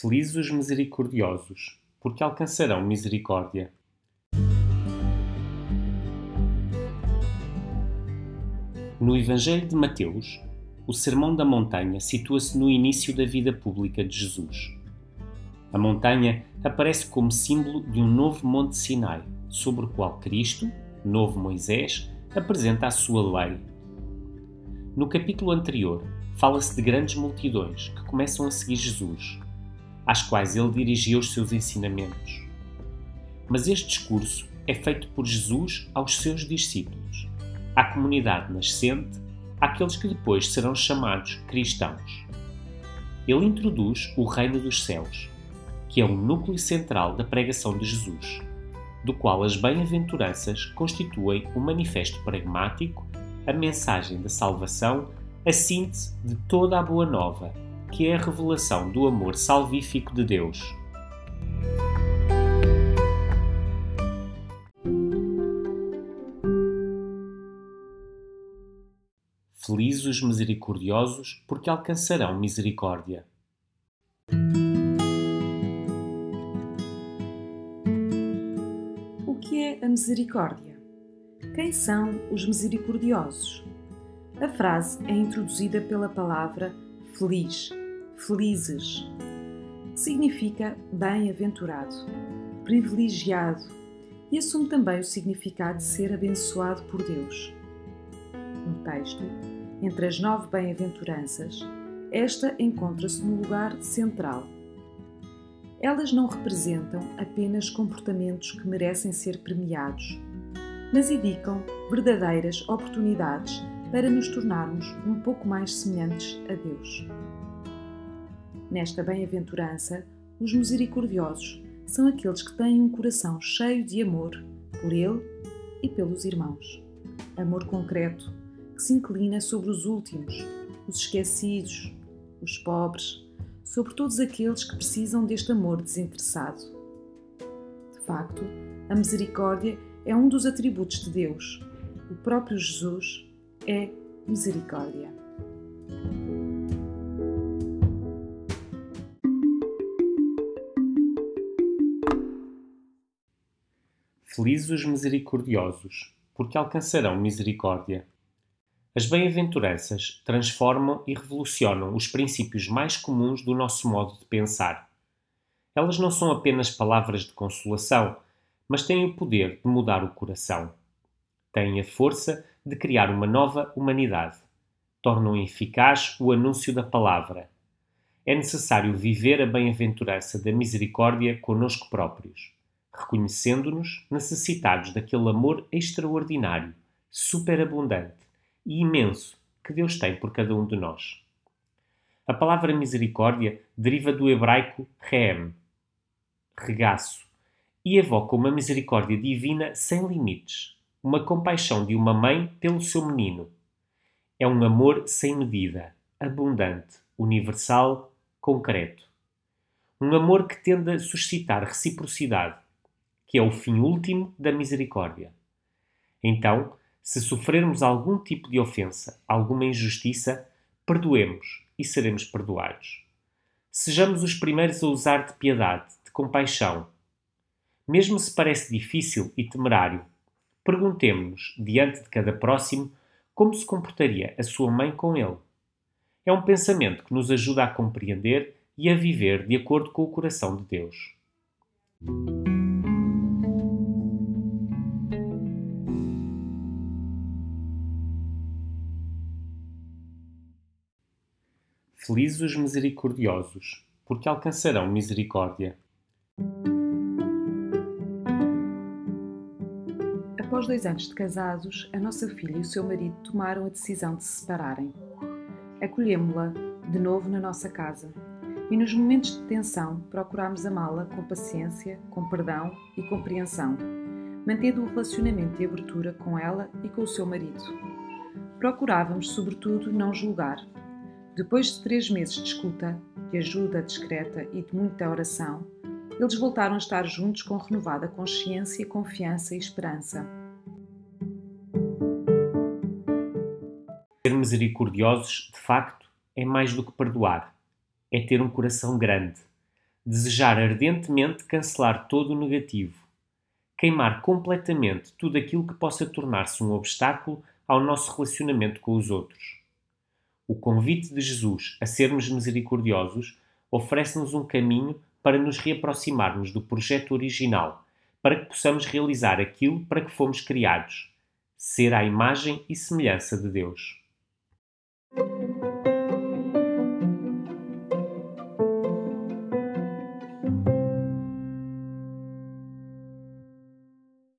Felizes os misericordiosos, porque alcançarão misericórdia. No Evangelho de Mateus, o Sermão da Montanha situa-se no início da vida pública de Jesus. A montanha aparece como símbolo de um novo Monte Sinai, sobre o qual Cristo, novo Moisés, apresenta a sua lei. No capítulo anterior, fala-se de grandes multidões que começam a seguir Jesus, às quais ele dirigia os seus ensinamentos. Mas este discurso é feito por Jesus aos seus discípulos, à comunidade nascente, àqueles que depois serão chamados cristãos. Ele introduz o reino dos céus, que é o núcleo central da pregação de Jesus, do qual as bem-aventuranças constituem o um manifesto pragmático, a mensagem da salvação, a síntese de toda a boa nova, que é a revelação do amor salvífico de Deus. Felizes os misericordiosos, porque alcançarão misericórdia. O que é a misericórdia? Quem são os misericordiosos? A frase é introduzida pela palavra feliz, felizes, que significa bem-aventurado, privilegiado e assume também o significado de ser abençoado por Deus. No texto, entre as nove bem-aventuranças, esta encontra-se no lugar central. Elas não representam apenas comportamentos que merecem ser premiados, mas indicam verdadeiras oportunidades para nos tornarmos um pouco mais semelhantes a Deus. Nesta bem-aventurança, os misericordiosos são aqueles que têm um coração cheio de amor por Ele e pelos irmãos. Amor concreto que se inclina sobre os últimos, os esquecidos, os pobres, sobre todos aqueles que precisam deste amor desinteressado. De facto, a misericórdia é um dos atributos de Deus. O próprio Jesus é misericórdia. Felizes os misericordiosos, porque alcançarão misericórdia. As bem-aventuranças transformam e revolucionam os princípios mais comuns do nosso modo de pensar. Elas não são apenas palavras de consolação, mas têm o poder de mudar o coração. Têm a força de criar uma nova humanidade. Tornam eficaz o anúncio da palavra. É necessário viver a bem-aventurança da misericórdia conosco próprios reconhecendo-nos necessitados daquele amor extraordinário, superabundante e imenso que Deus tem por cada um de nós. A palavra misericórdia deriva do hebraico reem, regaço, e evoca uma misericórdia divina sem limites, uma compaixão de uma mãe pelo seu menino. É um amor sem medida, abundante, universal, concreto. Um amor que tende a suscitar reciprocidade, que é o fim último da misericórdia. Então, se sofrermos algum tipo de ofensa, alguma injustiça, perdoemos e seremos perdoados. Sejamos os primeiros a usar de piedade, de compaixão. Mesmo se parece difícil e temerário, perguntemos-nos, diante de cada próximo, como se comportaria a sua mãe com ele. É um pensamento que nos ajuda a compreender e a viver de acordo com o coração de Deus. Felizes os misericordiosos, porque alcançarão misericórdia. Após dois anos de casados, a nossa filha e o seu marido tomaram a decisão de se separarem. Acolhemos-la de novo na nossa casa e, nos momentos de tensão, procurámos amá-la com paciência, com perdão e compreensão, mantendo o relacionamento de abertura com ela e com o seu marido. Procurávamos, sobretudo, não julgar, depois de três meses de escuta, de ajuda discreta e de muita oração, eles voltaram a estar juntos com renovada consciência, confiança e esperança. Ser misericordiosos, de facto, é mais do que perdoar. É ter um coração grande, desejar ardentemente cancelar todo o negativo, queimar completamente tudo aquilo que possa tornar-se um obstáculo ao nosso relacionamento com os outros. O convite de Jesus a sermos misericordiosos oferece-nos um caminho para nos reaproximarmos do projeto original, para que possamos realizar aquilo para que fomos criados, ser a imagem e semelhança de Deus.